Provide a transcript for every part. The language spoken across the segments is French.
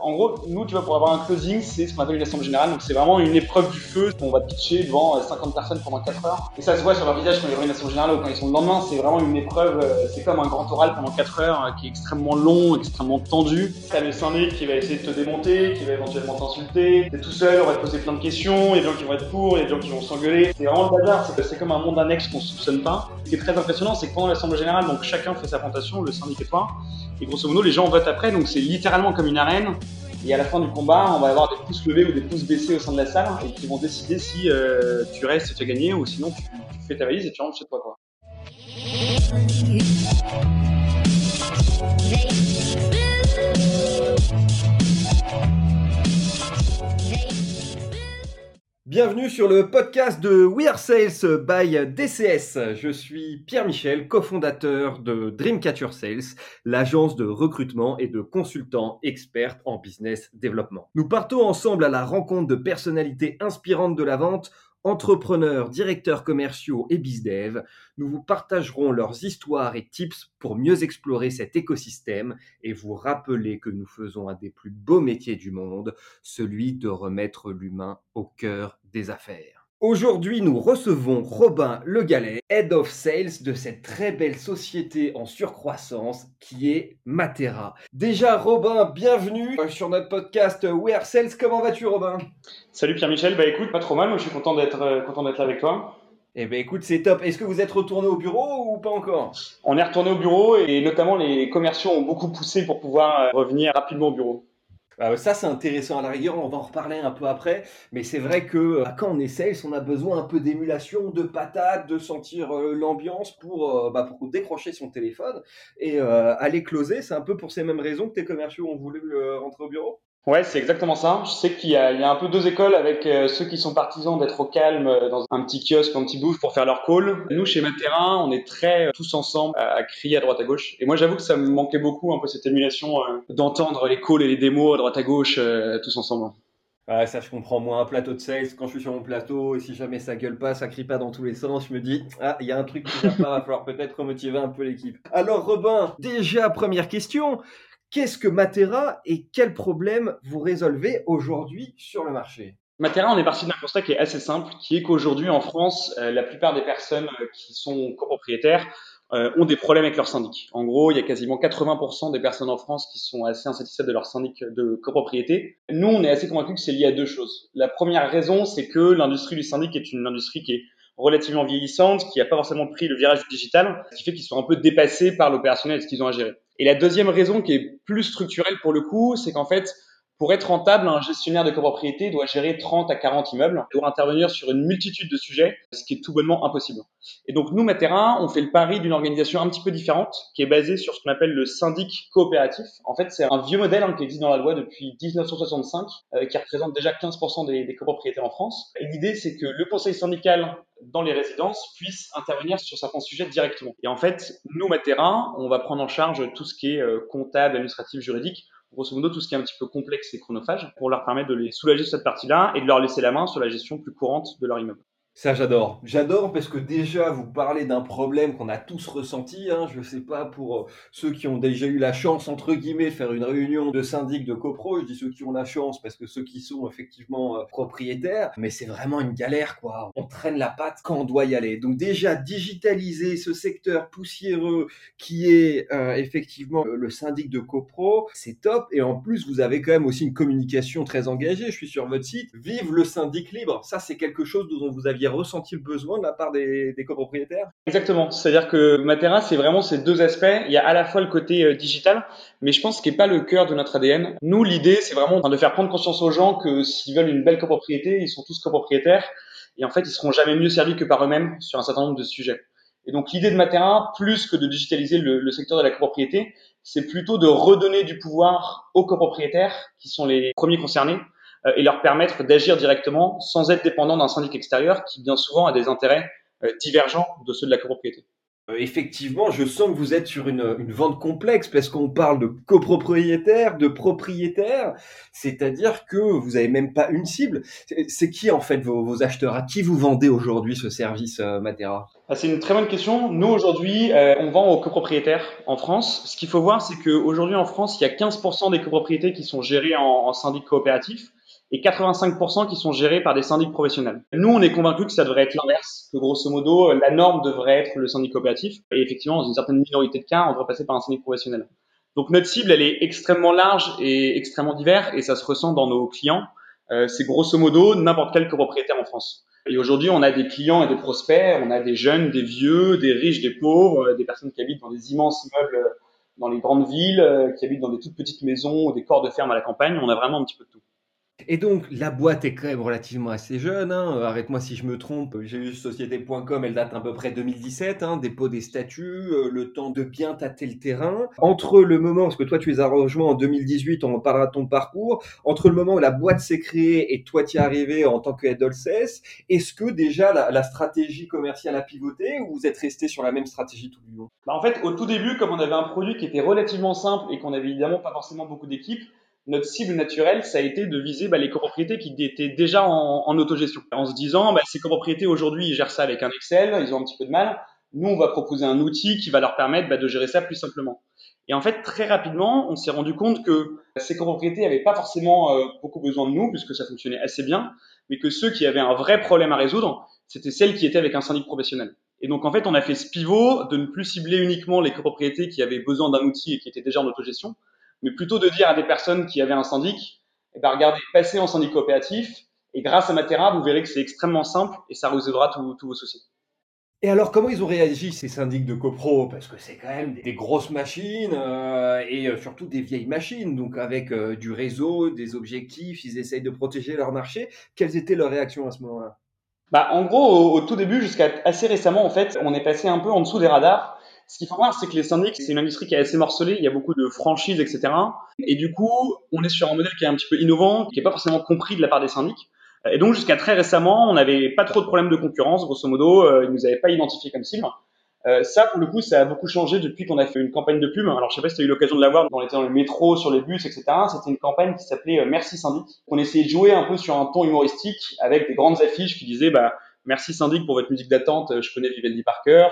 En gros, nous, tu vois, pour avoir un closing, c'est ce qu'on appelle une assemblée générale. Donc, c'est vraiment une épreuve du feu. On va pitcher devant 50 personnes pendant 4 heures. Et ça se voit sur leur visage quand ils reviennent à l'assemblée générale ou quand ils sont le lendemain. C'est vraiment une épreuve. C'est comme un grand oral pendant 4 heures qui est extrêmement long, extrêmement tendu. T'as le syndic qui va essayer de te démonter, qui va éventuellement t'insulter. T'es tout seul, on va te poser plein de questions. Il y a des gens qui vont être pour, il y a des gens qui vont s'engueuler. C'est vraiment le bazar. C'est comme un monde annexe qu'on soupçonne pas. Qui est très impressionnant, c'est que pendant l'assemblée générale, donc chacun fait sa présentation, le syndic et grosso modo, les gens votent après, donc c'est littéralement comme une arène. Et à la fin du combat, on va avoir des pouces levés ou des pouces baissés au sein de la salle et qui vont décider si euh, tu restes tu as gagné ou sinon tu, tu, fais ta valise et tu rentres chez toi. Quoi. Bienvenue sur le podcast de We Are Sales by DCS. Je suis Pierre Michel, cofondateur de Dreamcatcher Sales, l'agence de recrutement et de consultants experts en business développement. Nous partons ensemble à la rencontre de personnalités inspirantes de la vente entrepreneurs, directeurs commerciaux et bizdev, nous vous partagerons leurs histoires et tips pour mieux explorer cet écosystème et vous rappeler que nous faisons un des plus beaux métiers du monde, celui de remettre l'humain au cœur des affaires. Aujourd'hui, nous recevons Robin Le Gallet, Head of Sales de cette très belle société en surcroissance qui est Matera. Déjà, Robin, bienvenue sur notre podcast We Are Sales. Comment vas-tu, Robin? Salut Pierre-Michel. Bah écoute, pas trop mal. Moi, je suis content d'être euh, content d'être là avec toi. Eh ben écoute, c'est top. Est-ce que vous êtes retourné au bureau ou pas encore? On est retourné au bureau et notamment les commerciaux ont beaucoup poussé pour pouvoir euh, revenir rapidement au bureau. Euh, ça, c'est intéressant à la rigueur, on va en reparler un peu après. Mais c'est vrai que euh, quand on est sales, on a besoin un peu d'émulation, de patates, de sentir euh, l'ambiance pour, bah, pour décrocher son téléphone et aller closer. C'est un peu pour ces mêmes raisons que tes commerciaux ont voulu rentrer au bureau? Ouais, c'est exactement ça. Je sais qu'il y, a, un peu deux écoles avec euh, ceux qui sont partisans d'être au calme euh, dans un petit kiosque, un petit bouge pour faire leur call. Nous, chez Materrain, on est très euh, tous ensemble à, crier à droite à gauche. Et moi, j'avoue que ça me manquait beaucoup un peu cette émulation d'entendre les calls et les démos à droite à gauche tous ensemble. Ouais, ça je comprends. Moi, un plateau de sales, quand je suis sur mon plateau, et si jamais ça gueule pas, ça crie pas dans tous les sens, je me dis, ah, il y a un truc qui va pas, va falloir peut-être remotiver un peu l'équipe. Alors, Robin, déjà, première question. Qu'est-ce que Matera et quels problèmes vous résolvez aujourd'hui sur le marché? Matera, on est parti d'un constat qui est assez simple, qui est qu'aujourd'hui en France, euh, la plupart des personnes euh, qui sont copropriétaires euh, ont des problèmes avec leur syndic. En gros, il y a quasiment 80% des personnes en France qui sont assez insatisfaites de leur syndic de copropriété. Nous, on est assez convaincus que c'est lié à deux choses. La première raison, c'est que l'industrie du syndic est une industrie qui est relativement vieillissante, qui n'a pas forcément pris le virage du digital, ce qui fait qu'ils sont un peu dépassés par l'opérationnel et ce qu'ils ont à gérer. Et la deuxième raison qui est plus structurelle pour le coup, c'est qu'en fait, pour être rentable, un gestionnaire de copropriété doit gérer 30 à 40 immeubles, doit intervenir sur une multitude de sujets, ce qui est tout bonnement impossible. Et donc nous, Materrain, on fait le pari d'une organisation un petit peu différente, qui est basée sur ce qu'on appelle le syndic coopératif. En fait, c'est un vieux modèle hein, qui existe dans la loi depuis 1965, euh, qui représente déjà 15% des, copropriétaires en France. Et l'idée, c'est que le conseil syndical dans les résidences puisse intervenir sur certains sujets directement. Et en fait, nous, Materrain, on va prendre en charge tout ce qui est euh, comptable, administratif, juridique, grosso modo tout ce qui est un petit peu complexe et chronophage, pour leur permettre de les soulager cette partie-là et de leur laisser la main sur la gestion plus courante de leur immeuble. Ça, j'adore. J'adore parce que déjà, vous parlez d'un problème qu'on a tous ressenti. Hein. Je ne sais pas pour euh, ceux qui ont déjà eu la chance, entre guillemets, de faire une réunion de syndic de copro. Je dis ceux qui ont la chance parce que ceux qui sont effectivement euh, propriétaires. Mais c'est vraiment une galère, quoi. On traîne la patte quand on doit y aller. Donc déjà, digitaliser ce secteur poussiéreux qui est euh, effectivement le syndic de copro, c'est top. Et en plus, vous avez quand même aussi une communication très engagée. Je suis sur votre site. Vive le syndic libre. Ça, c'est quelque chose dont vous aviez ressenti le besoin de la part des, copropriétaires? Exactement. C'est-à-dire que Matera, c'est vraiment ces deux aspects. Il y a à la fois le côté euh, digital, mais je pense qu'il n'est pas le cœur de notre ADN. Nous, l'idée, c'est vraiment de faire prendre conscience aux gens que s'ils veulent une belle copropriété, ils sont tous copropriétaires. Et en fait, ils seront jamais mieux servis que par eux-mêmes sur un certain nombre de sujets. Et donc, l'idée de Matera, plus que de digitaliser le, le secteur de la copropriété, c'est plutôt de redonner du pouvoir aux copropriétaires, qui sont les premiers concernés, et leur permettre d'agir directement sans être dépendant d'un syndic extérieur qui bien souvent a des intérêts euh, divergents de ceux de la copropriété. Euh, effectivement, je sens que vous êtes sur une, vente complexe parce qu'on parle de copropriétaire, de propriétaire, c'est-à-dire que vous n'avez même pas une cible. C'est qui en fait vos, acheteurs? À qui vous vendez aujourd'hui ce service euh, Matera? Ah, C'est une très bonne question. Nous aujourd'hui, euh, on vend aux copropriétaires en France. Ce qu'il faut voir, c'est qu'aujourd'hui en France, il y a 15% des copropriétés qui sont gérées en, en syndic coopératif et 85% qui sont gérés par des syndics professionnels. Nous, on est convaincus que ça devrait être l'inverse, que grosso modo, la norme devrait être le syndic coopératif, et effectivement, dans une certaine minorité de cas, on devrait passer par un syndic professionnel. Donc notre cible, elle est extrêmement large et extrêmement divers, et ça se ressent dans nos clients. Euh, c'est grosso modo n'importe quel copropriétaire en France. Et aujourd'hui, on a des clients et des prospects, on a des jeunes, des vieux, des riches, des pauvres, des personnes qui habitent dans des immenses immeubles dans les grandes villes, euh, qui habitent dans des toutes petites maisons, des corps de ferme à la campagne. On a vraiment un petit peu de tout. Et donc, la boîte est quand même relativement assez jeune. Hein. Euh, arrête-moi si je me trompe. J'ai eu société.com, elle date à peu près 2017. Hein. Dépôt des statuts, euh, le temps de bien tâter le terrain. Entre le moment, parce que toi tu les as rejoints en 2018, on en parlera de ton parcours. Entre le moment où la boîte s'est créée et toi tu es arrivé en tant que head est-ce que déjà la, stratégie commerciale a pivoté ou vous êtes resté sur la même stratégie tout le long? Bah En fait, au tout début, comme on avait un produit qui était relativement simple et qu'on avait évidemment pas forcément beaucoup d'équipes, notre cible naturelle, ça a été de viser bah, les copropriétés qui étaient déjà en, en autogestion. En se disant, bah, ces copropriétés aujourd'hui, ils gèrent ça avec un Excel, ils ont un petit peu de mal. Nous, on va proposer un outil qui va leur permettre bah, de gérer ça plus simplement. Et en fait, très rapidement, on s'est rendu compte que ces copropriétés n'avaient pas forcément euh, beaucoup besoin de nous, puisque ça fonctionnait assez bien, mais que ceux qui avaient un vrai problème à résoudre, c'était celles qui étaient avec un syndic professionnel. Et donc, en fait, on a fait ce pivot de ne plus cibler uniquement les copropriétés qui avaient besoin d'un outil et qui étaient déjà en autogestion, mais plutôt de dire à des personnes qui avaient un syndic, eh ben, regardez, passez en syndic coopératif, et grâce à Matera, vous verrez que c'est extrêmement simple et ça résoudra tous vos soucis. Et alors, comment ils ont réagi, ces syndics de copro? Parce que c'est quand même des, grosses machines euh, et euh, surtout des vieilles machines, donc avec euh, du réseau, des objectifs, ils essayent de protéger leur marché. Quelles étaient leurs réactions à ce moment-là? Bah, En gros, au, tout début, jusqu'à assez récemment, en fait, on est passé un peu en dessous des radars. Ce qu'il faut voir, c'est que les syndics, c'est une industrie qui est assez morcelée. Il y a beaucoup de franchises, etc. Et du coup, on est sur un modèle qui est un petit peu innovant, qui n'est pas forcément compris de la part des syndics. Et donc, jusqu'à très récemment, on n'avait pas trop de problèmes de concurrence. Grosso modo, euh, ils nous avaient pas identifié comme cible. Euh, ça, pour le coup, ça a beaucoup changé depuis qu'on a fait une campagne de pub. Alors, je sais pas si tu as eu l'occasion de la voir, on était dans le métro, sur les bus, etc. C'était une campagne qui s'appelait euh, Merci Syndic. On essayait de jouer un peu sur un ton humoristique avec des grandes affiches qui disaient, bah, merci Syndic pour votre musique d'attente, je connais Vivendi par cœur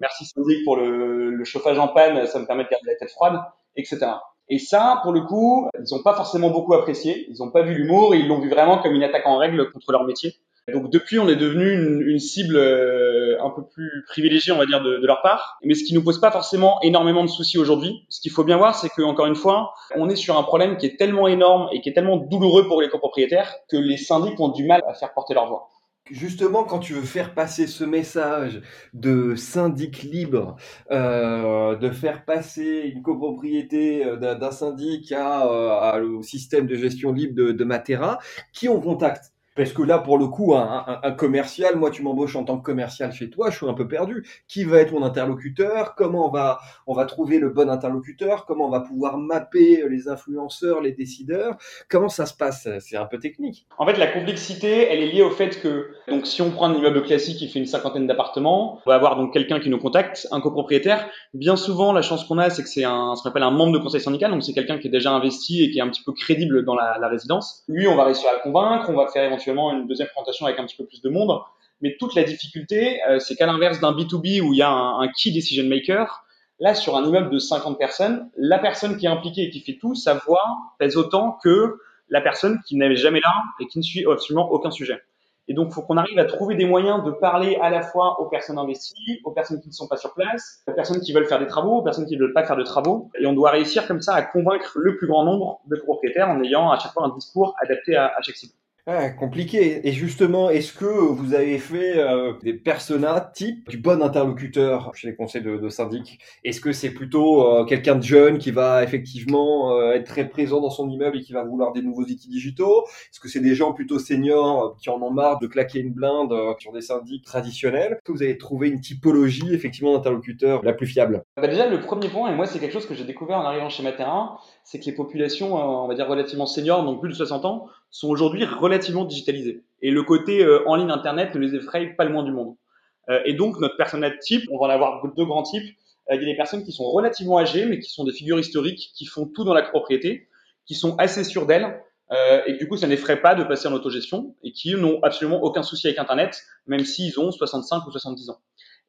merci syndic pour le, chauffage en panne, ça me permet de garder la tête froide, etc. Et ça, pour le coup, ils n'ont pas forcément beaucoup apprécié. Ils n'ont pas vu l'humour, ils l'ont vu vraiment comme une attaque en règle contre leur métier. Donc depuis, on est devenu une, cible euh, un peu plus privilégiée, on va dire, de, leur part. Mais ce qui nous pose pas forcément énormément de soucis aujourd'hui. Ce qu'il faut bien voir, c'est que encore une fois, on est sur un problème qui est tellement énorme et qui est tellement douloureux pour les copropriétaires que les syndics ont du mal à faire porter leur voix justement, quand tu veux faire passer ce message de syndic libre, euh, de faire passer une copropriété euh, d'un syndic à, au système de gestion libre de, de Matera, qui on contacte? Parce que là, pour le coup, un, commercial, moi, tu m'embauches en tant que commercial chez toi, je suis un peu perdu. Qui va être mon interlocuteur? Comment on va, on va trouver le bon interlocuteur? Comment on va pouvoir mapper les influenceurs, les décideurs? Comment ça se passe? C'est un peu technique. En fait, la complexité, elle est liée au fait que, donc, si on prend un immeuble classique qui fait une cinquantaine d'appartements, on va avoir donc quelqu'un qui nous contacte, un copropriétaire. Bien souvent, la chance qu'on a, c'est que c'est un, ce qu'on appelle un membre de conseil syndical, donc c'est quelqu'un qui est déjà investi et qui est un petit peu crédible dans la, la résidence. Lui, on va réussir à le convaincre, on va faire éventuellement une deuxième présentation avec un petit peu plus de monde. Mais toute la difficulté, euh, c'est qu'à l'inverse d'un B2B où il y a un, key decision maker, là, sur un immeuble de 50 personnes, la personne qui est impliquée et qui fait tout, sa voix pèse autant que la personne qui n'est jamais là et qui ne suit absolument aucun sujet. Et donc, il faut qu'on arrive à trouver des moyens de parler à la fois aux personnes investies, aux personnes qui ne sont pas sur place, aux personnes qui veulent faire des travaux, aux personnes qui ne veulent pas faire de travaux. Et on doit réussir comme ça à convaincre le plus grand nombre de propriétaires en ayant à chaque fois un discours adapté à, à chaque cible. Ah, compliqué. Et justement, est-ce que vous avez fait euh, des personas type du bon interlocuteur chez les conseils de, de syndic? Est-ce que c'est plutôt euh, quelqu'un de jeune qui va effectivement euh, être très présent dans son immeuble et qui va vouloir des nouveaux outils digitaux? Est-ce que c'est des gens plutôt seniors qui en ont marre de claquer une blinde sur des syndics traditionnels? Est-ce que vous avez trouvé une typologie effectivement d'interlocuteur la plus fiable? Bah Déjà, le premier point, et moi c'est quelque chose que j'ai découvert en arrivant chez Materra, c'est que les populations, on va dire relativement seniors, donc plus de 60 ans, sont aujourd'hui relativement digitalisées. Et le côté euh, en ligne Internet ne les effraie pas le moins du monde. et donc notre personnel type, on va en avoir deux grands types. il y a des personnes qui sont relativement âgées, mais qui sont des figures historiques, qui font tout dans la propriété, qui sont assez sûres d'elles, euh, et du coup, ça n'effraie pas de passer en autogestion et qui n'ont absolument aucun souci avec Internet, même s'ils ont 65 ou 70 ans.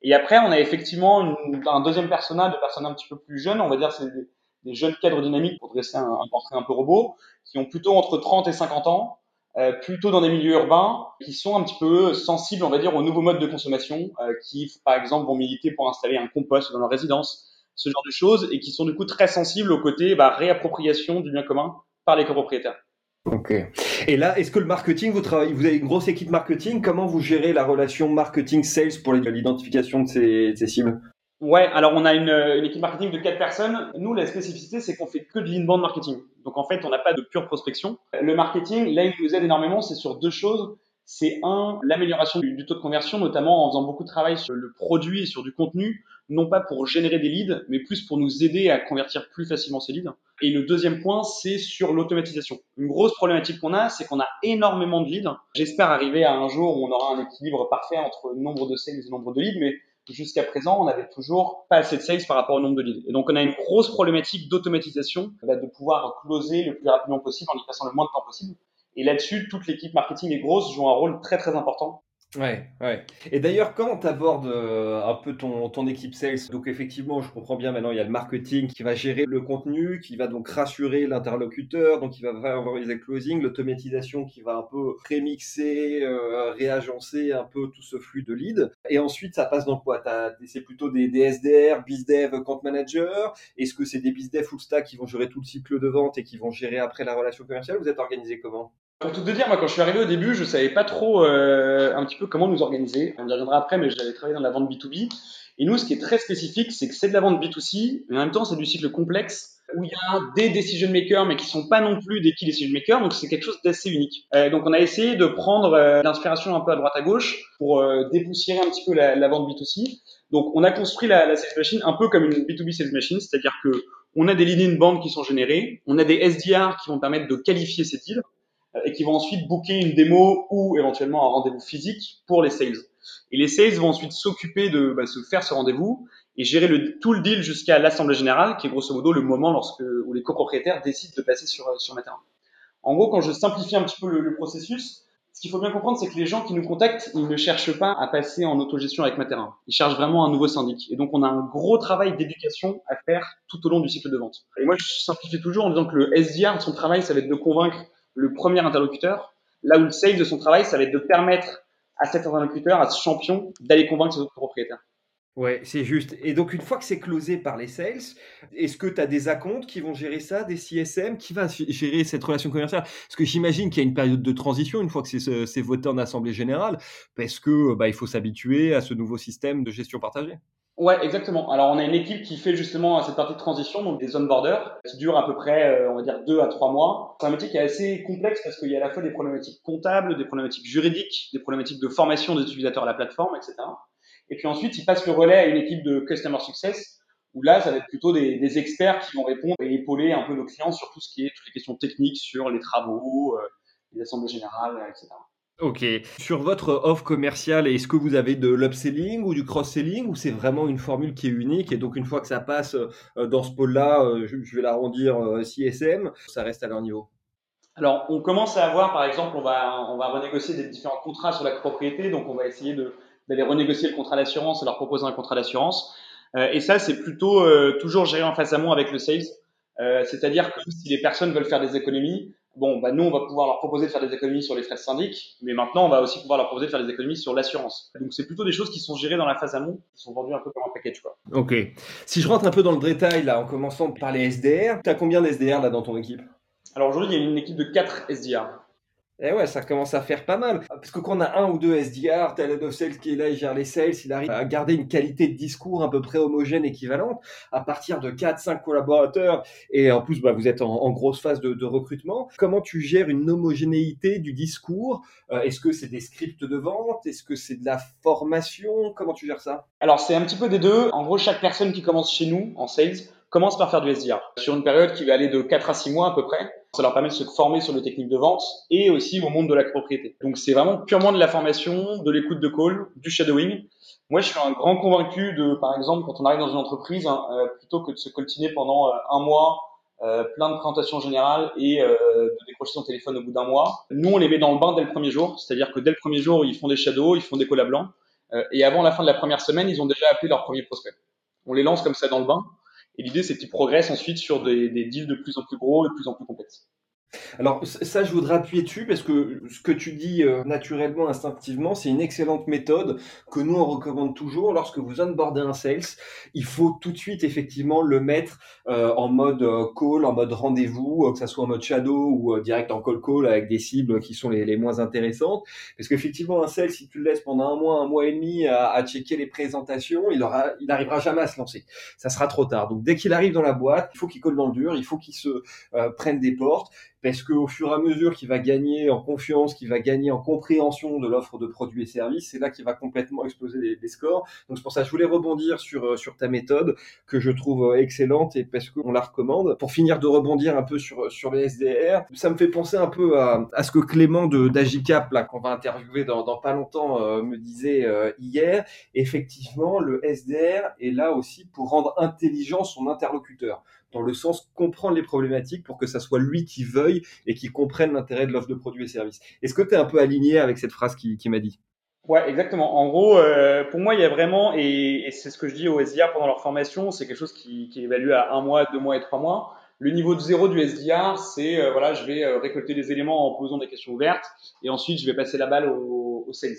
Et après, on a effectivement un deuxième personnage, de personnes un petit peu plus jeunes, on va dire c'est des, jeunes cadres dynamiques pour dresser un, un, portrait un peu robot, qui ont plutôt entre 30 et 50 ans, euh, plutôt dans des milieux urbains, qui sont un petit peu sensibles, on va dire, aux nouveaux modes de consommation, euh, qui, par exemple, vont militer pour installer un compost dans leur résidence, ce genre de choses, et qui sont du coup très sensibles au côté bah, réappropriation du bien commun par les copropriétaires. Ok. Et là, est-ce que le marketing, vous travaillez, vous avez une grosse équipe marketing. Comment vous gérez la relation marketing-sales pour l'identification de ces, ces, cibles? Ouais, alors on a une, une, équipe marketing de quatre personnes. Nous, la spécificité, c'est qu'on fait que de l'inbound marketing. Donc en fait, on n'a pas de pure prospection. Le marketing, là, il nous aide énormément. C'est sur deux choses. C'est un, l'amélioration du, du, taux de conversion, notamment en faisant beaucoup de travail sur le produit et sur du contenu non pas pour générer des leads, mais plus pour nous aider à convertir plus facilement ces leads. Et le deuxième point, c'est sur l'automatisation. Une grosse problématique qu'on a, c'est qu'on a énormément de leads. J'espère arriver à un jour où on aura un équilibre parfait entre nombre de sales et nombre de leads, mais jusqu'à présent, on n'avait toujours pas assez de sales par rapport au nombre de leads. Et donc, on a une grosse problématique d'automatisation, de pouvoir closer le plus rapidement possible en y passant le moins de temps possible. Et là-dessus, toute l'équipe marketing et grosse joue un rôle très très important Ouais, ouais. Et d'ailleurs, quand tu abordes euh, un peu ton, ton équipe sales, donc effectivement, je comprends bien maintenant, il y a le marketing qui va gérer le contenu, qui va donc rassurer l'interlocuteur, donc il va favoriser le closing, l'automatisation qui va un peu prémixer, euh, réagencer un peu tout ce flux de leads. Et ensuite, ça passe dans quoi? C'est plutôt des, des SDR, BizDev, Compte Manager? Est-ce que c'est des BizDev full stack qui vont gérer tout le cycle de vente et qui vont gérer après la relation commerciale? Vous êtes organisé comment? Pour tout te dire, moi, quand je suis arrivé au début, je savais pas trop euh, un petit peu comment nous organiser. On y reviendra après, mais j'avais travaillé dans la vente B2B. Et nous, ce qui est très spécifique, c'est que c'est de la vente B2C, mais en même temps, c'est du cycle complexe où il y a des decision makers, mais qui sont pas non plus des key decision makers. Donc, c'est quelque chose d'assez unique. Euh, donc, on a essayé de prendre euh, l'inspiration un peu à droite à gauche pour euh, dépoussiérer un petit peu la, la, vente B2C. Donc, on a construit la, la sales machine un peu comme une B2B sales machine, c'est-à-dire que on a des lead in band qui sont générés, on a des SDR qui vont permettre de qualifier ces deals. Euh, et qui vont ensuite booker une démo ou éventuellement un rendez-vous physique pour les sales. Et les sales vont ensuite s'occuper de bah, se faire ce rendez-vous et gérer le, tout le deal jusqu'à l'assemblée générale, qui est grosso modo le moment lorsque où les copropriétaires décident de passer sur sur terrain. En gros, quand je simplifie un petit peu le, le processus, ce qu'il faut bien comprendre, c'est que les gens qui nous contactent, ils ne cherchent pas à passer en autogestion avec Materin. Ils cherchent vraiment un nouveau syndic. Et donc, on a un gros travail d'éducation à faire tout au long du cycle de vente. Et moi, je simplifie toujours en disant que le SDR, son travail, ça va être de convaincre le premier interlocuteur, là où le sales de son travail, ça va être de permettre à cet interlocuteur, à ce champion, d'aller convaincre ses autres propriétaires. Ouais, c'est juste. Et donc, une fois que c'est closé par les sales, est-ce que tu as des accounts qui vont gérer ça, des CSM Qui va gérer cette relation commerciale? Parce que j'imagine qu'il y a une période de transition une fois que c'est voté en Assemblée Générale, parce que bah, il faut s'habituer à ce nouveau système de gestion partagée. Ouais, exactement. Alors, on a une équipe qui fait justement cette partie de transition, donc des onboarders, qui dure à peu près, euh, on va dire, deux à trois mois. C'est un métier qui est assez complexe parce qu'il y a à la fois des problématiques comptables, des problématiques juridiques, des problématiques de formation des utilisateurs à la plateforme, etc. Et puis ensuite, ils passent le relais à une équipe de customer success, où là, ça va être plutôt des, des experts qui vont répondre et épauler un peu nos clients sur tout ce qui est toutes les questions techniques sur les travaux, euh, les assemblées générales, etc. Ok. Sur votre offre commerciale, est-ce que vous avez de l'upselling ou du cross-selling ou c'est vraiment une formule qui est unique et donc une fois que ça passe euh, dans ce pôle-là, euh, je vais l'arrondir CSM, euh, ça reste à leur niveau? Alors, on commence à avoir, par exemple, on va, on va renégocier des différents contrats sur la propriété, donc on va essayer d'aller renégocier le contrat d'assurance et leur proposer un contrat d'assurance. et ça, c'est plutôt toujours géré en face à moi avec le sales. C'est-à-dire que si les personnes veulent faire des économies, bon, bah, nous, on va pouvoir leur proposer de faire des économies sur les frais de syndic, mais maintenant, on va aussi pouvoir leur proposer de faire des économies sur l'assurance. Donc, c'est plutôt des choses qui sont gérées dans la phase amont, qui sont vendues un peu comme un package, quoi. Ok. Si je rentre un peu dans le détail, là, en commençant par les SDR, tu as combien d'SDR, là, dans ton équipe? Alors, aujourd'hui, il y a une équipe de 4 SDR. Eh ouais, ça commence à faire pas mal. Parce que quand on a un ou deux SDR, t'as le of sales qui est là, il gère les sales, il arrive à garder une qualité de discours à peu près homogène, équivalente, à partir de 4-5 collaborateurs, et en plus, bah, vous êtes en, grosse phase de, recrutement. Comment tu gères une homogénéité du discours? Euh, Est-ce que c'est des scripts de vente? Est-ce que c'est de la formation? Comment tu gères ça? Alors, c'est un petit peu des deux. En gros, chaque personne qui commence chez nous en sales commence par faire du SDR sur une période qui va aller de 4 à 6 mois à peu près. Ça leur permet de se former sur les techniques de vente et aussi au monde de la propriété. Donc c'est vraiment purement de la formation, de l'écoute de call, du shadowing. Moi, je suis un grand convaincu de, par exemple, quand on arrive dans une entreprise, hein, euh, plutôt que de se coltiner pendant euh, un mois, euh, plein de présentations générales et de décrocher son téléphone au bout d'un mois. Nous, on les met dans le bain dès le premier jour, c'est-à-dire que dès le premier jour, ils font des shadows, ils font des collabs blancs, et avant la fin de la première semaine, ils ont déjà appelé leur premier prospect. On les lance comme ça dans le bain, et l'idée, c'est qu'ils progressent ensuite sur des, des deals de plus en plus gros et de plus en plus complexes. Alors ça, je voudrais appuyer dessus parce que ce que tu dis euh, naturellement, instinctivement, c'est une excellente méthode que nous on recommande toujours lorsque vous onboardez un sales. Il faut tout de suite effectivement le mettre euh, en mode euh, call, en mode rendez-vous, que ça soit en mode shadow ou direct en call call avec des cibles qui sont les, les moins intéressantes. Parce qu'effectivement un sales, si tu le laisses pendant un mois, un mois et demi à, à checker les présentations, il aura, il n'arrivera jamais à se lancer. Ça sera trop tard. Donc dès qu'il arrive dans la boîte, il faut qu'il colle dans le dur, il faut qu'il se prenne des portes parce qu'au fur et à mesure qu'il va gagner en confiance, qu'il va gagner en compréhension de l'offre de produits et services, c'est là qu'il va complètement exploser les, scores. Donc c'est pour ça que je voulais rebondir sur, euh, sur ta méthode que je trouve euh, excellente et parce qu'on la recommande. Pour finir de rebondir un peu sur, sur les SDR, ça me fait penser un peu à, à ce que Clément d'Agicap, là, qu'on va interviewer dans, dans pas longtemps, euh, me disait hier. Effectivement, le SDR est là aussi pour rendre intelligent son interlocuteur dans le sens comprendre les problématiques pour que ça soit lui qui veuille et qui comprenne l'intérêt de l'offre de produits et services. Est-ce que tu es un peu aligné avec cette phrase qui, m'a dit? Ouais, exactement. En gros, euh, pour moi, il y a vraiment, et, c'est ce que je dis aux SDR pendant leur formation, c'est quelque chose qui, est évalué à un mois, deux mois et trois mois. Le niveau de zéro du SDR, c'est euh, voilà, je vais euh, récolter des éléments en posant des questions ouvertes, et ensuite je vais passer la balle au, au sales.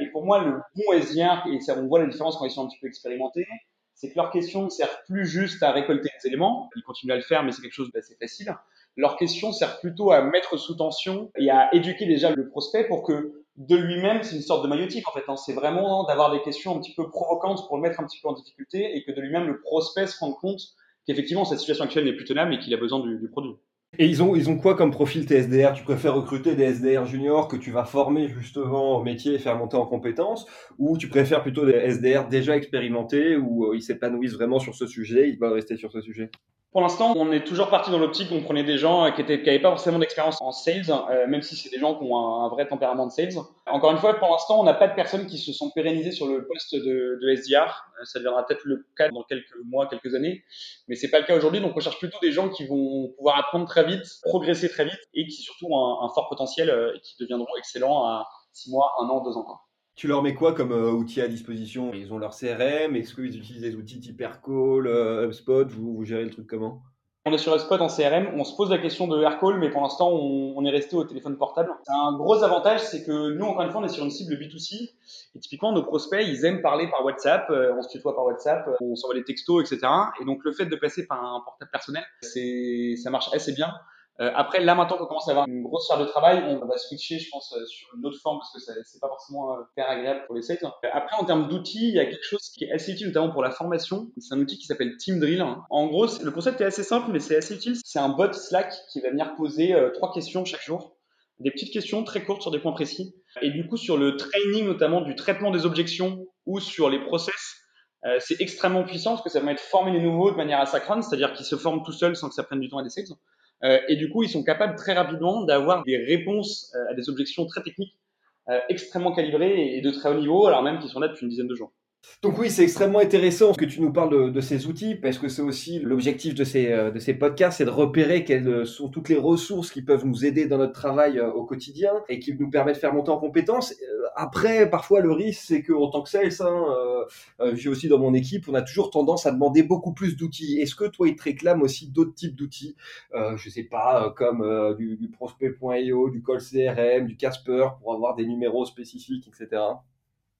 Et pour moi, le bon SDR, et on voit la différence quand ils sont un petit peu expérimentés, c'est que leur question ne sert plus juste à récolter les éléments, ils continuent à le faire, mais c'est quelque chose d'assez facile. Leur question sert plutôt à mettre sous tension et à éduquer déjà le prospect pour que de lui-même, c'est une sorte de maillotique en fait. Hein. C'est vraiment d'avoir des questions un petit peu provocantes pour le mettre un petit peu en difficulté et que de lui-même le prospect se rende compte qu'effectivement cette situation actuelle n'est plus tenable et qu'il a besoin du produit. Et ils ont, ils ont quoi comme profil tes SDR Tu préfères recruter des SDR juniors que tu vas former justement au métier et faire monter en compétences? Ou tu préfères plutôt des SDR déjà expérimentés où euh, ils s'épanouissent vraiment sur ce sujet, ils veulent rester sur ce sujet? Pour l'instant, on est toujours parti dans l'optique où on prenait des gens euh, qui étaient qui n'avaient pas forcément d'expérience en sales, euh, même si c'est des gens qui ont un, vrai tempérament de sales. Encore une fois, pour l'instant, on n'a pas de personnes qui se sont pérennisées sur le poste de, de SDR. Euh, ça deviendra peut-être le cas dans quelques mois, quelques années, mais c'est pas le cas aujourd'hui. Donc, on cherche plutôt des gens qui vont pouvoir apprendre très vite, progresser très vite, et qui surtout ont un, un fort potentiel et qui deviendront excellents à six mois, un an, deux ans. Tu leur mets quoi comme euh, outils à disposition? Ils ont leur CRM, est-ce qu'ils utilisent des outils type Aircall, euh, HubSpot? Vous, gérez le truc comment? On est sur HubSpot en CRM, on se pose la question de Aircall, mais pour l'instant, on, est resté au téléphone portable. Un gros avantage, c'est que nous, encore une fois, on est sur une cible B2C. Et typiquement, nos prospects, ils aiment parler par WhatsApp, euh, on se tutoie par WhatsApp, on s'envoie des textos, etc. Et donc, le fait de passer par un portable personnel, ça marche assez bien. Euh, après, là maintenant qu'on commence à avoir une grosse charge de travail, on va switcher, je pense, euh, sur une autre forme parce que c'est pas forcément euh, hyper agréable pour les sales. Après, en termes d'outils, il y a quelque chose qui est assez utile, notamment pour la formation. C'est un outil qui s'appelle Team Drill. En gros, le concept est assez simple, mais c'est assez utile. C'est un bot Slack qui va venir poser trois questions chaque jour, des petites questions très courtes sur des points précis. Et du coup, sur le training, notamment du traitement des objections ou sur les process, c'est extrêmement puissant parce que ça va de former les nouveaux de manière asynchrone, c'est-à-dire qu'ils se forment tout seuls sans que ça prenne du temps à des sales. Euh, et du coup, ils sont capables très rapidement d'avoir des réponses euh, à des objections très techniques, euh, extrêmement calibrées et de très haut niveau, alors même qu'ils sont là depuis une dizaine de jours. Donc oui, c'est extrêmement intéressant que tu nous parles de, ces outils, parce que c'est aussi l'objectif de ces, euh, de ces podcasts, c'est de repérer quelles sont toutes les ressources qui peuvent nous aider dans notre travail euh, au quotidien et qui nous permettent de faire monter en compétences. Euh, après, parfois, le risque, c'est qu'en tant que sales, hein, j'ai aussi dans mon équipe, on a toujours tendance à demander beaucoup plus d'outils. Est-ce que toi, il te réclame aussi d'autres types d'outils euh, Je sais pas, comme du, du prospect.io, du call CRM, du Casper, pour avoir des numéros spécifiques, etc.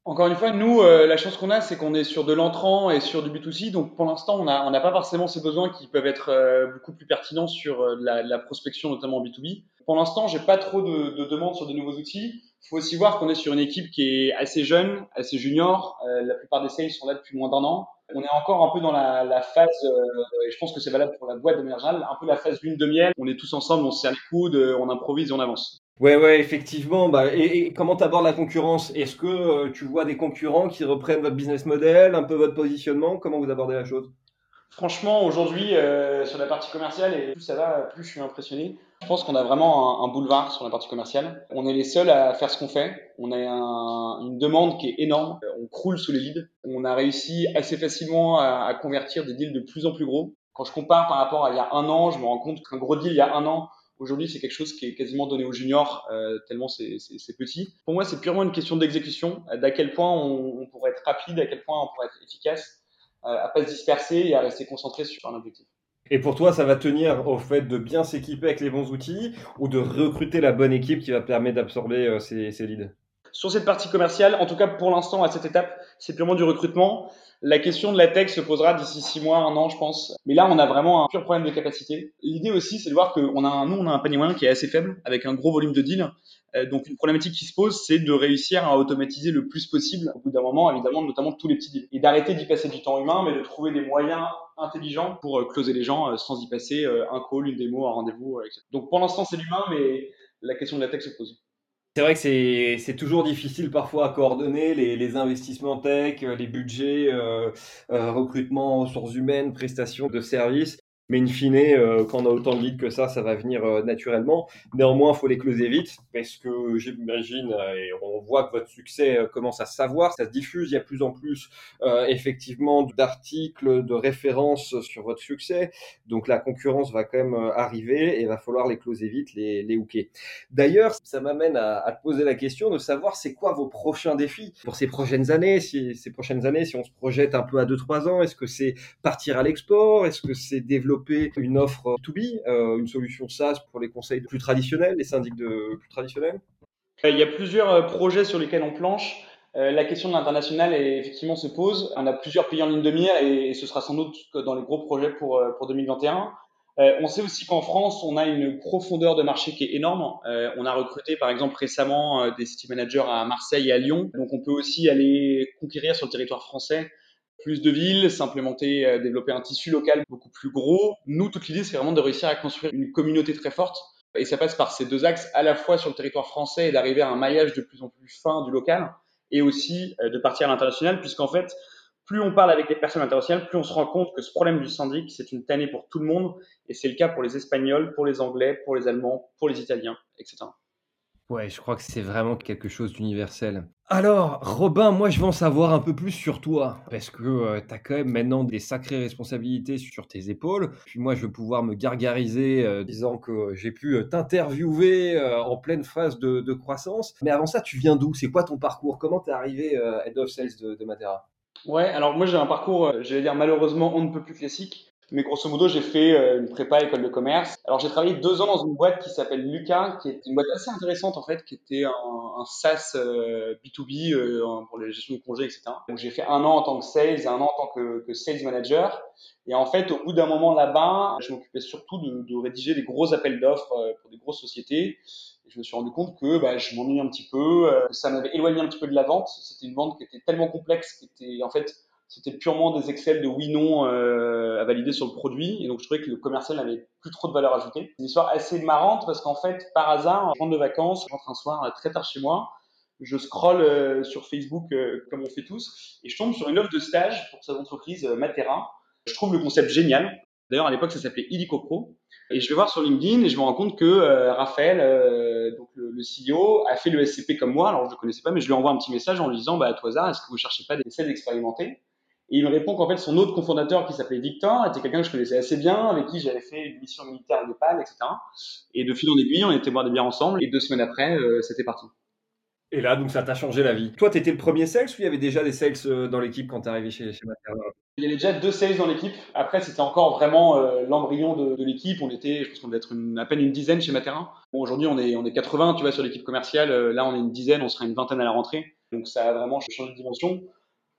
Encore une fois, nous, euh, la chance qu'on a, c'est qu'on est sur de l'entrant et sur du B2C. Donc, pour l'instant, on n'a on pas forcément ces besoins qui peuvent être euh, beaucoup plus pertinents sur euh, la, la, prospection, notamment en B2B. Pour l'instant, j'ai pas trop de, de, demandes sur de nouveaux outils. Il faut aussi voir qu'on est sur une équipe qui est assez jeune, assez junior. la plupart des sales sont là depuis moins d'un an. On est encore un peu dans la, la phase, et je pense que c'est valable pour la boîte de manière générale, un peu la phase lune de miel. On est tous ensemble, on se les coudes, on improvise et on avance. Ouais, ouais, effectivement. Bah, et, comment tu abordes la concurrence? Est-ce que euh, tu vois des concurrents qui reprennent votre business model, un peu votre positionnement? Comment vous abordez la chose? Franchement, aujourd'hui, euh, sur la partie commerciale, et plus ça va, plus je suis impressionné. Je pense qu'on a vraiment un, boulevard sur la partie commerciale. On est les seuls à faire ce qu'on fait. On a une demande qui est énorme. On croule sous les leads. On a réussi assez facilement à, à convertir des deals de plus en plus gros. Quand je compare par rapport à il y a un an, je me rends compte qu'un gros deal il y a un an, Aujourd'hui, c'est quelque chose qui est quasiment donné aux juniors, euh, tellement c'est petit. Pour moi, c'est purement une question d'exécution, d'à quel point on, pourrait être rapide, à quel point on pourrait être efficace, euh, à pas se disperser et à rester concentré sur un objectif. Et pour toi, ça va tenir au fait de bien s'équiper avec les bons outils ou de recruter la bonne équipe qui va permettre d'absorber euh, ces leads? Sur cette partie commerciale, en tout cas pour l'instant, à cette étape, c'est purement du recrutement. La question de la tech se posera d'ici six mois, un an, je pense. Mais là, on a vraiment un pur problème de capacité. L'idée aussi, c'est de voir qu'on a un, nous, on a un panier moyen qui est assez faible, avec un gros volume de deals. Euh, donc, une problématique qui se pose, c'est de réussir à automatiser le plus possible, au bout d'un moment, évidemment, notamment tous les petits deals. Et d'arrêter d'y passer du temps humain, mais de trouver des moyens intelligents pour euh, closer les gens euh, sans y passer un call, une démo, un rendez-vous, etc. Donc, pour l'instant, c'est l'humain, mais la question de la tech se pose. C'est vrai que c'est toujours difficile parfois à coordonner les, les investissements tech, les budgets, euh, euh, recrutement, ressources humaines, prestations de services. Mais in fine, euh, quand on a autant de leads que ça, ça va venir euh, naturellement. Néanmoins, il faut les closer vite parce que j'imagine euh, et on voit que votre succès commence à savoir, ça se diffuse. Il y a plus en plus effectivement d'articles, de références sur votre succès. Donc la concurrence va quand même arriver et il va falloir les closer vite, les, hooker. D'ailleurs, ça m'amène à, à, te poser la question de savoir c'est quoi vos prochains défis pour ces prochaines années. Si ces prochaines années, si on se projette un peu à 2-3 ans, est-ce que c'est partir à l'export? Est-ce que c'est développer une offre to be, euh, une solution SaaS pour les conseils plus traditionnels, les syndics de plus traditionnels? Euh, Il y a plusieurs euh, projets sur lesquels on planche. la question de l'international effectivement se pose. On a plusieurs pays en ligne de mire et, ce sera sans doute dans les gros projets pour, pour 2021. on sait aussi qu'en France, on a une profondeur de marché qui est énorme. on a recruté, par exemple, récemment des city managers à Marseille et à Lyon. Donc, on peut aussi aller conquérir sur le territoire français plus de villes, s'implémenter, euh, développer un tissu local beaucoup plus gros. Nous, toute l'idée, c'est vraiment de réussir à construire une communauté très forte. Et ça passe par ces deux axes, à la fois sur le territoire français et d'arriver à un maillage de plus en plus fin du local, et aussi euh, de partir à l'international, puisqu'en fait, plus on parle avec les personnes internationales, plus on se rend compte que ce problème du syndic, c'est une tannée pour tout le monde, et c'est le cas pour les Espagnols, pour les Anglais, pour les Allemands, pour les Italiens, etc. Ouais, je crois que c'est vraiment quelque chose d'universel. Alors, Robin, moi je veux en savoir un peu plus sur toi, parce que euh, tu as quand même maintenant des sacrées responsabilités sur tes épaules. Puis moi, je veux pouvoir me gargariser euh, disant que j'ai pu euh, t'interviewer en pleine phase de, croissance. Mais avant ça, tu viens d'où? C'est quoi ton parcours? Comment t'es arrivé Head of Sales de, de Matera? Ouais, alors moi j'ai un parcours, j'allais dire malheureusement on ne peut plus classique. Mais grosso modo, j'ai fait euh, une prépa école de commerce. Alors, j'ai travaillé deux ans dans une boîte qui s'appelle Lucas, qui est une boîte assez intéressante en fait, qui était un, un SaaS B2B euh, euh, pour les gestions de congés, etc. Donc, j'ai fait un an en tant que sales et un an en tant que, que sales manager. Et en fait, au bout d'un moment là-bas, je m'occupais surtout de, de, rédiger des gros appels d'offres pour des grosses sociétés. Et je me suis rendu compte que bah, je m'ennuie un petit peu, que ça m'avait éloigné un petit peu de la vente. C'était une vente qui était tellement complexe, qui était en fait c'était purement des Excel de oui/non euh, à valider sur le produit. Et donc, je trouvais que le commercial n'avait plus trop de valeur ajoutée. Une histoire assez marrante parce qu'en fait, par hasard, je rentre de vacances, je rentre un soir euh, très tard chez moi, je scrolle euh, sur Facebook euh, comme on fait tous, et je tombe sur une offre de stage pour cette entreprise Matera. Je trouve le concept génial. D'ailleurs, à l'époque, ça s'appelait Illico Pro. Et je vais voir sur LinkedIn et je me rends compte que Raphaël, euh, donc le, CEO, a fait le SCP comme moi. Alors, je ne le connaissais pas, mais je lui envoie un petit message en lui disant, bah, à tout hasard, est-ce que vous cherchez pas des sales expérimentés? Et il me répond qu'en fait, son autre cofondateur qui s'appelait Victor était quelqu'un que je connaissais assez bien, avec qui j'avais fait une mission militaire au Népal, etc. Et de fil en aiguille, on était boire des bières ensemble. Et deux semaines après, euh, c'était parti. Et là, donc ça t'a changé la vie. Toi, tu étais le premier sales ou il y avait déjà des sales euh, dans l'équipe quand tu es arrivé chez, chez Il y avait déjà deux sales dans l'équipe. Après, c'était encore vraiment euh, l'embryon de, de l'équipe. On était, je pense qu'on devait être une, à peine une dizaine chez Matera. Bon, aujourd'hui, on est, on est 80, tu vois, sur l'équipe commerciale. là, on est une dizaine, on sera une vingtaine à la rentrée. Donc, ça a vraiment changé de dimension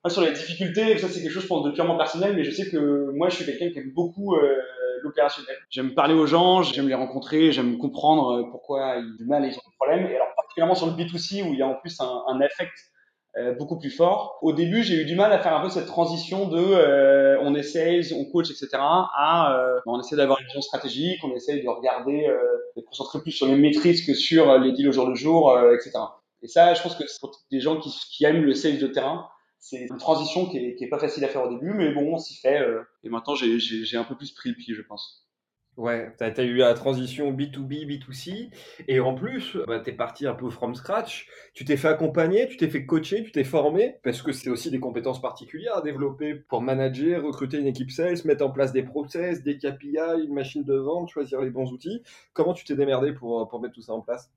sur les difficultés, ça c'est quelque chose de purement personnel, mais je sais que moi je suis quelqu'un qui aime beaucoup euh, l'opérationnel. J'aime parler aux gens, j'aime les rencontrer, j'aime comprendre euh, pourquoi ils ont du mal et ils ont des problèmes. Et alors particulièrement sur le B2C où il y a en plus un, un affect euh, beaucoup plus fort. Au début, j'ai eu du mal à faire un peu cette transition de euh, on est sales, on coach, etc. à euh, on essaie d'avoir une vision stratégique, on essaie de regarder, euh, de concentrer plus sur les maîtrises que sur les deals au jour le jour, etc. Et ça, je pense que pour des gens qui, qui aiment le sales de terrain, c'est une transition qui est, qui est, pas facile à faire au début, mais bon, on s'y fait. et maintenant, j'ai un peu plus pris le pied, je pense. Ouais, tu as, eu la transition B2B, B2C, et en plus, bah, tu es parti un peu from scratch, tu t'es fait accompagner, tu t'es fait coacher, tu t'es formé, parce que c'est aussi des compétences particulières à développer pour manager, recruter une équipe sales, mettre en place des process, des KPI, une machine de vente, choisir les bons outils. Comment tu t'es démerdé pour, pour mettre tout ça en place?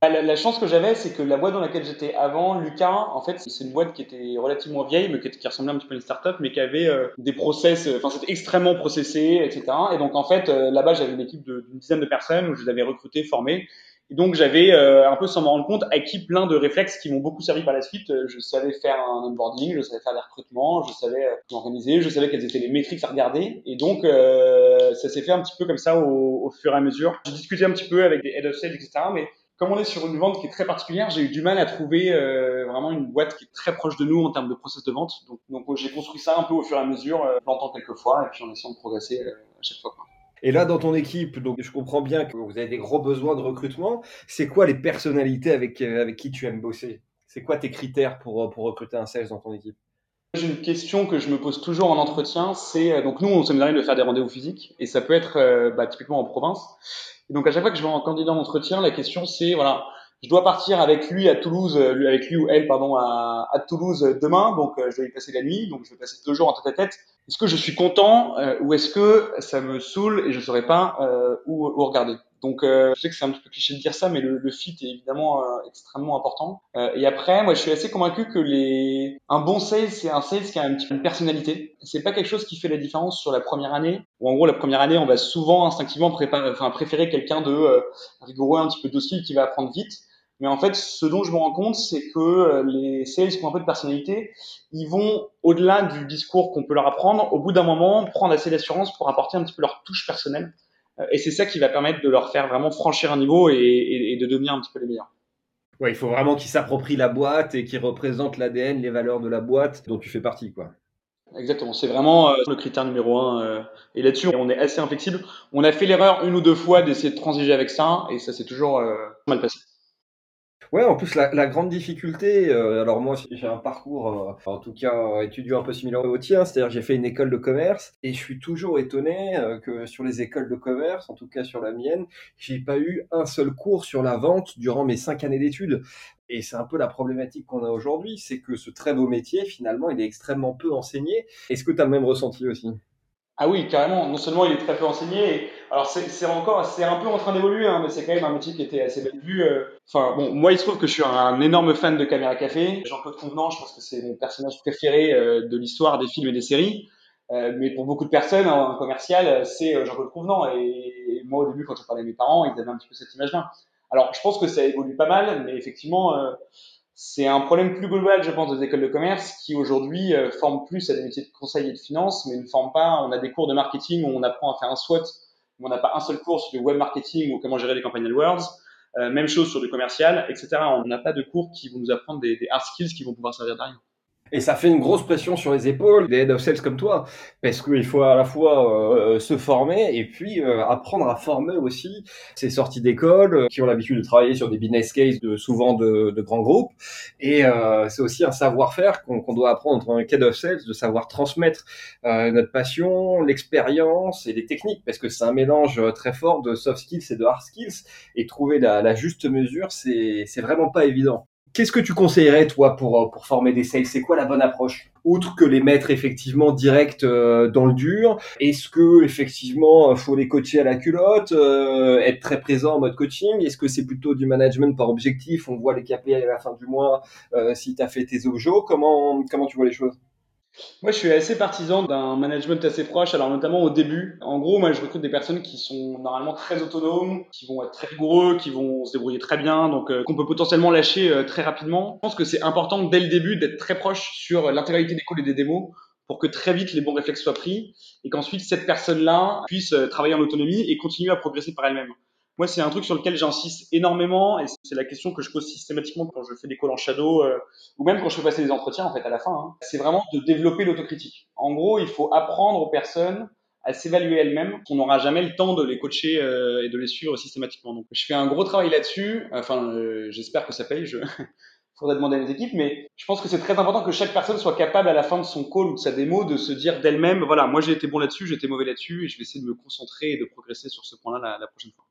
Bah, la, chance que j'avais, c'est que la boîte dans laquelle j'étais avant, Lucas, en fait, c'est une boîte qui était relativement vieille, mais qui, ressemblait un petit peu à une startup, mais qui avait euh, des process, euh, enfin, c'était extrêmement processé, etc. Et donc, en fait, euh, là-bas, j'avais une équipe d'une dizaine de personnes où je les avais recrutées, formées. Et donc, j'avais un peu sans m'en rendre compte acquis plein de réflexes qui m'ont beaucoup servi par la suite. Je savais faire un onboarding, je savais faire des recrutements, je savais m'organiser, je savais quelles étaient les métriques à regarder. Et donc, ça s'est fait un petit peu comme ça au, au fur et à mesure. J'ai discuté un petit peu avec des head of sales, etc. Mais comme on est sur une vente qui est très particulière, j'ai eu du mal à trouver euh, vraiment une boîte qui est très proche de nous en termes de process de vente. Donc, donc j'ai construit ça un peu au fur et à mesure, euh, plantant quelques fois, et puis en essayant de progresser euh, à chaque fois. Et là, dans ton équipe, donc je comprends bien que vous avez des gros besoins de recrutement. C'est quoi les personnalités avec, avec qui tu aimes bosser? C'est quoi tes critères pour, pour recruter un sales dans ton équipe? J'ai une question que je me pose toujours en entretien, c'est donc nous on s'est de faire des rendez-vous physiques et ça peut être bah, typiquement en province et donc à chaque fois que je vais en candidat d'entretien, la question c'est voilà, je dois partir avec lui à Toulouse, euh, avec lui ou elle pardon à, Toulouse euh, demain, donc euh, je vais y passer la nuit, donc je vais passer deux jours en tête à tête. Est-ce que je suis content ou est-ce que ça me saoule et je saurais pas où, où regarder? Donc, euh, je sais que c'est un petit peu cliché de dire ça, mais le, le fit est évidemment euh, extrêmement important. Euh, et après, moi, je suis assez convaincu que les un bon sales, c'est un sales qui a un petit peu une personnalité. C'est pas quelque chose qui fait la différence sur la première année. Ou en gros, la première année, on va souvent instinctivement enfin, préférer quelqu'un de euh, rigoureux, un petit peu docile, qui va apprendre vite. Mais en fait, ce dont je me rends compte, c'est que les sales qui ont un peu de personnalité, ils vont au-delà du discours qu'on peut leur apprendre. Au bout d'un moment, prendre assez d'assurance pour apporter un petit peu leur touche personnelle. Euh, et c'est ça qui va permettre de leur faire vraiment franchir un niveau et, de devenir un petit peu les meilleurs. Ouais, il faut vraiment qu'ils s'approprient la boîte et qu'ils représentent l'ADN, les valeurs de la boîte dont tu fais partie, quoi. Exactement, c'est vraiment euh, le critère numéro un. Euh, et là-dessus, on est assez inflexible. On a fait l'erreur une ou deux fois d'essayer de transiger avec ça, et ça s'est toujours mal passé. Ouais, en plus la, la grande difficulté, euh, alors moi j'ai un parcours, euh, en tout cas étudiant un peu similaire au tien, c'est-à-dire j'ai fait une école de commerce et je suis toujours étonné euh, que sur les écoles de commerce, en tout cas sur la mienne, j'ai pas eu un seul cours sur la vente durant mes cinq années d'études. Et c'est un peu la problématique qu'on a aujourd'hui, c'est que ce très beau métier, finalement, il est extrêmement peu enseigné. Est-ce que tu as le même ressenti aussi? Ah oui, carrément. Non seulement il est très peu enseigné, alors c'est encore, c'est un peu en train d'évoluer, hein, mais c'est quand même un métier qui était assez bien vu. Euh. Enfin bon, moi il se trouve que je suis un énorme fan de Caméra Café. Jean-Claude Convenant, je pense que c'est mon personnage préféré euh, de l'histoire des films et des séries. Euh, mais pour beaucoup de personnes, un commercial, c'est Jean-Claude Convenant. Et, moi au début, quand je parlais à mes parents, ils avaient un petit peu cette image-là. Alors je pense que ça évolue pas mal, mais effectivement c'est un problème plus global, je pense, des écoles de commerce qui aujourd'hui euh, forment plus à des métiers de conseil et de finance, mais ne forment pas. On a des cours de marketing où on apprend à faire un SWOT, mais on n'a pas un seul cours sur du web marketing ou comment gérer des campagnes AdWords. Euh, même chose sur du commercial, etc. On n'a pas de cours qui vont nous apprendre des, des hard skills qui vont pouvoir servir derrière. Et ça fait une grosse pression sur les épaules des head of sales comme toi, parce qu'il faut à la fois euh, se former et puis euh, apprendre à former aussi ces sorties d'école euh, qui ont l'habitude de travailler sur des business cases de souvent de, de grands groupes. Et c'est aussi un savoir-faire qu'on doit apprendre en head of sales, de savoir transmettre notre passion, l'expérience et les techniques, parce que c'est un mélange très fort de soft skills et de hard skills. Et trouver la, la juste mesure, c'est vraiment pas évident. Qu'est-ce que tu conseillerais, toi, pour, euh, pour former des sales? C'est quoi la bonne approche? Outre que les mettre effectivement direct euh, dans le dur, est-ce que effectivement faut les coacher à la culotte, euh, être très présent en mode coaching? Est-ce que c'est plutôt du management par objectif? On voit les KPI à la fin du mois si tu as fait tes objets. Comment, comment tu vois les choses? Moi, je suis assez partisan d'un management assez proche, alors notamment au début. En gros, moi, je recrute des personnes qui sont normalement très autonomes, qui vont être très rigoureux, qui vont se débrouiller très bien, donc euh, qu'on peut potentiellement lâcher euh, très rapidement. Je pense que c'est important dès le début d'être très proche sur l'intégralité des calls et des démos pour que très vite les bons réflexes soient pris et qu'ensuite cette personne-là puisse euh, travailler en autonomie et continuer à progresser par elle-même. Moi, c'est un truc sur lequel j'insiste énormément et c'est la question que je pose systématiquement quand je fais des calls en shadow euh, ou même quand je fais passer des entretiens en fait à la fin. Hein. C'est vraiment de développer l'autocritique. En gros, il faut apprendre aux personnes à s'évaluer elles-mêmes. On n'aura jamais le temps de les coacher euh, et de les suivre systématiquement. Donc, je fais un gros travail là-dessus. Enfin, euh, j'espère que ça paye. Je faudrait demander à mes équipes, mais je pense que c'est très important que chaque personne soit capable à la fin de son call ou de sa démo de se dire d'elle-même, voilà, moi j'ai été bon là-dessus, j'ai été mauvais là-dessus, et je vais essayer de me concentrer et de progresser sur ce point-là la, prochaine fois.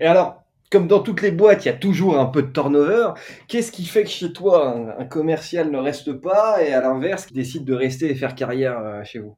Et alors, comme dans toutes les boîtes, il y a toujours un peu de turnover. Qu'est-ce qui fait que chez toi, un, commercial ne reste pas et à l'inverse, décide de rester et faire carrière euh, chez vous?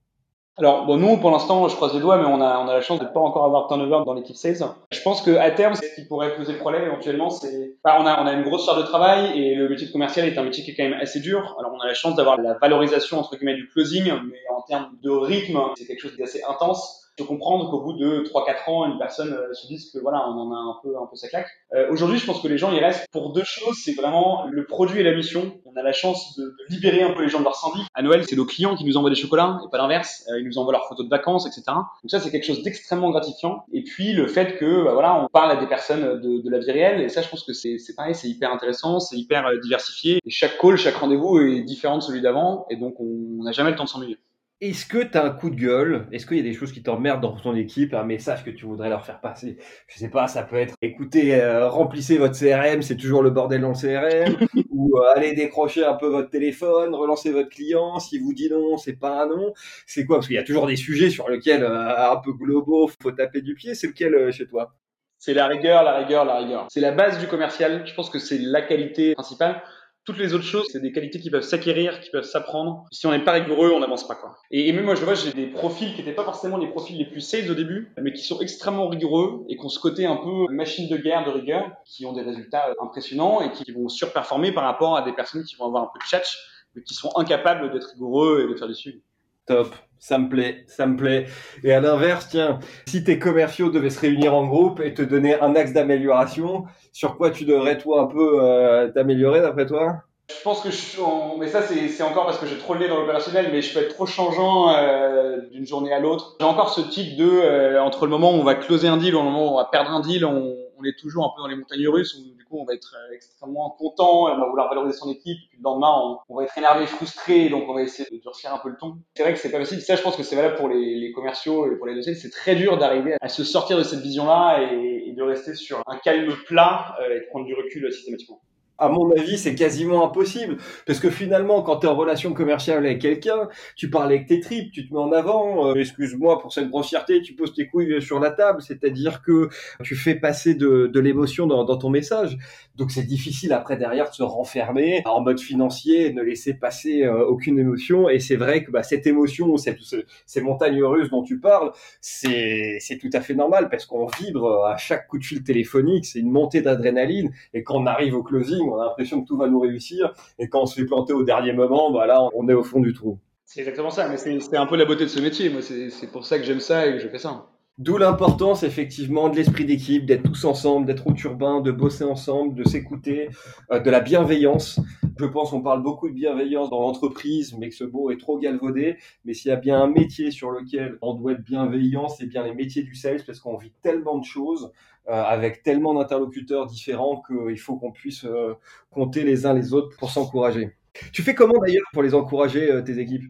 Alors, bon, nous, pour l'instant, je croise les doigts, mais on a, on a la chance de ne pas encore avoir turnover dans l'équipe sales. Je pense qu'à terme, ce qui pourrait poser problème éventuellement, c'est, bah, on a, on a une grosse charge de travail et le métier de commercial est un métier qui est quand même assez dur. Alors, on a la chance d'avoir la valorisation, entre guillemets, du closing, mais en termes de rythme, c'est quelque chose d'assez intense je peux comprendre qu'au bout de 3-4 ans, une personne euh, se dise que voilà, on en a un peu, un peu sa claque. Euh, Aujourd'hui, je pense que les gens, ils restent pour deux choses. C'est vraiment le produit et la mission. On a la chance de, de, libérer un peu les gens de leur syndic. À Noël, c'est nos clients qui nous envoient des chocolats et pas l'inverse. Euh, ils nous envoient leurs photos de vacances, etc. Donc ça, c'est quelque chose d'extrêmement gratifiant. Et puis, le fait que, bah, voilà, on parle à des personnes de, de la vie réelle. Et ça, je pense que c'est pareil, c'est hyper intéressant, c'est hyper euh, diversifié. Chaque call, chaque rendez-vous est différent de celui d'avant. Et donc, on n'a jamais le temps de s'ennuyer. Est-ce que tu as un coup de gueule? Est-ce qu'il y a des choses qui t'emmerdent dans ton équipe Un message que tu voudrais leur faire passer? Je sais pas, ça peut être écoutez, euh, remplissez votre CRM, c'est toujours le bordel dans le CRM. ou euh, allez décrocher un peu votre téléphone, relancez votre client. Si vous dit non, c'est pas un non. C'est quoi? Parce qu'il y a toujours des sujets sur lesquels, euh, un peu globaux, faut taper du pied. C'est lequel chez toi? C'est la rigueur, la rigueur, la rigueur. C'est la base du commercial. Je pense que c'est la qualité principale. Toutes les autres choses, c'est des qualités qui peuvent s'acquérir, qui peuvent s'apprendre. Si on n'est pas rigoureux, on n'avance pas quoi. Et, même moi, je vois, j'ai des profils qui n'étaient pas forcément les profils les plus sales au début, mais qui sont extrêmement rigoureux et qui ont ce côté un peu machine de guerre, de rigueur, qui ont des résultats impressionnants et qui vont surperformer par rapport à des personnes qui vont avoir un peu de chatch, mais qui sont incapables d'être rigoureux et de faire du suivi. Top, ça me plaît, ça me plaît. Et à l'inverse, tiens, si tes commerciaux devaient se réunir en groupe et te donner un axe d'amélioration, sur quoi tu devrais toi un peu euh, t'améliorer d'après toi? Je pense que je suis mais ça c'est encore parce que j'ai trop le dans l'opérationnel, mais je peux être trop changeant euh, d'une journée à l'autre. J'ai encore ce type de euh, entre le moment où on va closer un deal, ou le moment où on va perdre un deal, on, on est toujours un peu dans les montagnes russes on va être euh, extrêmement content, on va vouloir valoriser son équipe, puis le lendemain on, va être énervé, frustré, donc on va essayer de durcir un peu le ton. C'est vrai que c'est pas facile, ça je pense que c'est valable pour les, commerciaux et pour les dossiers, c'est très dur d'arriver à se sortir de cette vision-là et, et, de rester sur un calme plat euh, et de prendre du recul systématiquement à mon avis, c'est quasiment impossible. Parce que finalement, quand tu es en relation commerciale avec quelqu'un, tu parles avec tes tripes, tu te mets en avant. Euh, excuse-moi pour cette grossièreté, tu poses tes couilles sur la table. C'est-à-dire que tu fais passer de, l'émotion dans, ton message. Donc c'est difficile après derrière de se renfermer en mode financier, ne laisser passer euh, aucune émotion. Et c'est vrai que bah, cette émotion, ces montagnes russes dont tu parles, c'est tout à fait normal parce qu'on vibre à chaque coup de fil téléphonique. C'est une montée d'adrénaline. Et quand on arrive au closing, on a l'impression que tout va nous réussir. Et quand on se fait planter au dernier moment, bah là, on est au fond du trou. C'est exactement ça. Mais c'est un peu la beauté de ce métier. Moi, c'est pour ça que j'aime ça et que je fais ça. D'où l'importance effectivement de l'esprit d'équipe, d'être tous ensemble, d'être au turbin, de bosser ensemble, de s'écouter, euh, de la bienveillance. Je pense qu'on parle beaucoup de bienveillance dans l'entreprise, mais que ce mot est trop galvaudé. Mais s'il y a bien un métier sur lequel on doit être bienveillant, c'est bien les métiers du sales parce qu'on vit tellement de choses euh, avec tellement d'interlocuteurs différents qu'il faut qu'on puisse euh, compter les uns les autres pour s'encourager. Tu fais comment d'ailleurs pour les encourager tes équipes?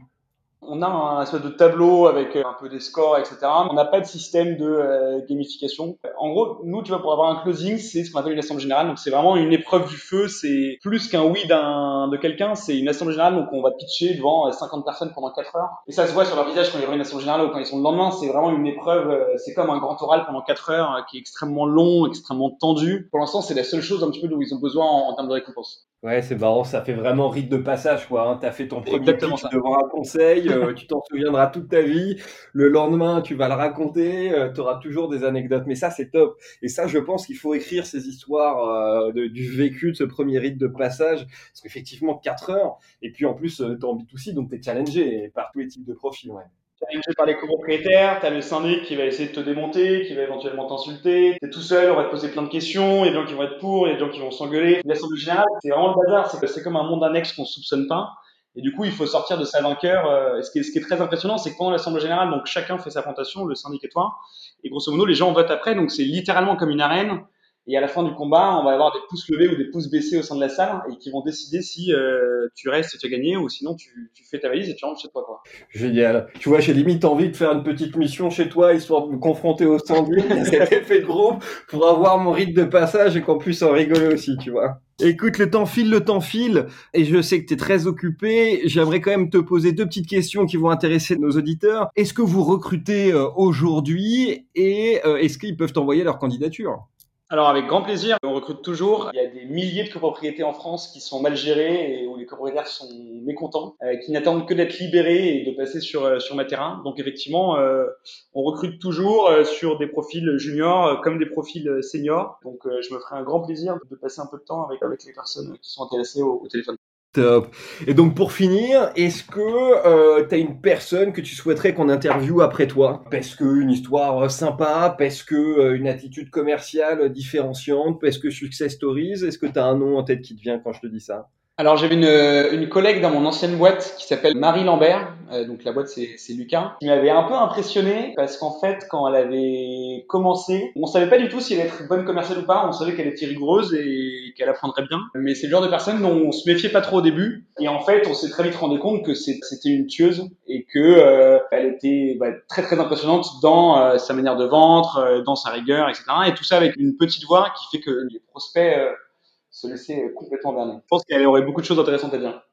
On a un espèce de tableau avec euh, un peu des scores, etc. On n'a pas de système de euh, gamification. En gros, nous, tu vois, pour avoir un closing, c'est ce qu'on appelle une assemblée générale. Donc, c'est vraiment une épreuve du feu. C'est plus qu'un oui d'un de quelqu'un. C'est une assemblée générale. Donc, on va pitcher devant 50 euh, personnes pendant 4 heures. Et ça se voit sur leur visage quand il y a une assemblée générale ou quand ils sont le lendemain. C'est vraiment une épreuve. C'est comme un grand oral pendant 4 heures qui est extrêmement long, extrêmement tendu. Pour l'instant, c'est la seule chose un petit peu d'où ils ont besoin en, termes de récompense. Ouais, c'est marrant. Ça fait vraiment rite de passage, quoi. Hein. T'as fait ton premier pitch devant un conseil. Euh, tu t'en souviendras toute ta vie. Le lendemain, tu vas le raconter. Euh, tu auras toujours des anecdotes. Mais ça, c'est top. Et ça, je pense qu'il faut écrire ces histoires euh, du vécu de ce premier rite de passage. Parce qu'effectivement, 4 heures. Et puis en plus, tu en aussi, donc tu es challengé par tous les types de profils. Ouais challengé par les copropriétaires, t'as le syndic qui va essayer de te démonter, qui va éventuellement t'insulter, t'es tout seul, on va te poser plein de questions, il y a des gens qui vont être pour, il y a des gens qui vont s'engueuler. L'assemblée générale, c'est vraiment le bazar, c'est comme un monde annexe qu'on soupçonne pas. Et du coup, il faut sortir de sa vainqueur. Euh, ce, qui est, ce qui est très impressionnant, c'est que pendant l'Assemblée Générale, donc chacun fait sa présentation, le syndic et toi. Et grosso modo, les gens votent après. Donc c'est littéralement comme une arène. Et à la fin du combat, on va avoir des pouces levés ou des pouces baissés au sein de la salle et qui vont décider si euh, tu restes et tu as gagné ou sinon tu, tu, fais ta valise et tu rentres chez toi. Quoi. Génial. Tu vois, j'ai limite envie de faire une petite mission chez toi histoire de me confronter au stand cet effet de groupe pour avoir mon rite de passage et qu'on puisse en rigoler aussi, tu vois. Écoute, le temps file, le temps file, et je sais que tu es très occupé. J'aimerais quand même te poser deux petites questions qui vont intéresser nos auditeurs. Est-ce que vous recrutez euh, aujourd'hui et euh, est-ce qu'ils peuvent envoyer leur candidature? Alors avec grand plaisir, on recrute toujours. Il y a des milliers de copropriétés en France qui sont mal gérées et où les copropriétaires sont mécontents, euh, qui n'attendent que d'être libérés et de passer sur euh, sur ma terrain. Donc effectivement, euh, on recrute toujours sur des profils juniors comme des profils seniors. Donc je me ferai un grand plaisir de passer un peu de temps avec avec les personnes qui sont intéressées au téléphone. Top. Et donc pour finir, est-ce que euh, une personne que tu souhaiterais qu'on interviewe après toi? Parce que une histoire sympa, parce que euh, une attitude commerciale différenciante, parce que success stories, est-ce que tu as un nom en tête qui te vient quand je te dis ça? Alors j'avais une, une, collègue dans mon ancienne boîte qui s'appelle Marie Lambert, euh, donc la boîte c'est Lucas, qui m'avait un peu impressionné parce qu'en fait quand elle avait commencé, on savait pas du tout si elle allait être bonne commerciale ou pas, on savait qu'elle était rigoureuse et qu'elle apprendrait bien, mais c'est le genre de personne dont on se méfiait pas trop au début. Et en fait on s'est très vite rendu compte que c'était une tueuse et que euh, elle était bah, très très impressionnante dans euh, sa manière de vendre, dans sa rigueur, etc. Et tout ça avec une petite voix qui fait que les prospects se laisser complètement berner. Je pense qu'elle aurait beaucoup de choses intéressantes à dire.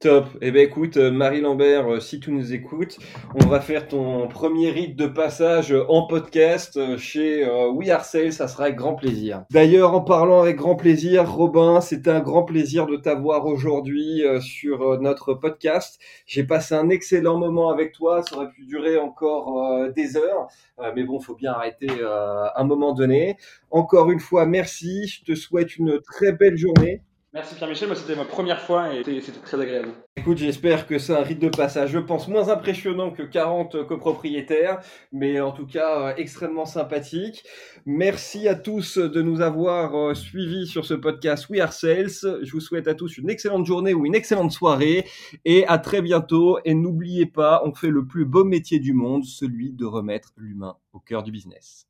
Top. Eh ben écoute, euh, Marie Lambert, euh, si tu nous écoutes, on va faire ton premier rite de passage en podcast euh, chez We Are. Ça sera avec grand plaisir. D'ailleurs, en parlant avec grand plaisir, Robin, c'était un grand plaisir de t'avoir aujourd'hui sur notre podcast. J'ai passé un excellent moment avec toi. Ça aurait pu durer encore des heures, mais bon, faut bien arrêter à un moment donné. Encore une fois, merci. Je te souhaite une très belle journée. Merci Pierre-Michel, moi c'était ma première fois et c'était très agréable. Écoute, j'espère que c'est un rite de passage, je pense, moins impressionnant que 40 copropriétaires, mais en tout cas euh, extrêmement sympathique. Merci à tous de nous avoir euh, suivis sur ce podcast We Are Sales. Je vous souhaite à tous une excellente journée ou une excellente soirée et à très bientôt. Et n'oubliez pas, on fait le plus beau métier du monde, celui de remettre l'humain au cœur du business.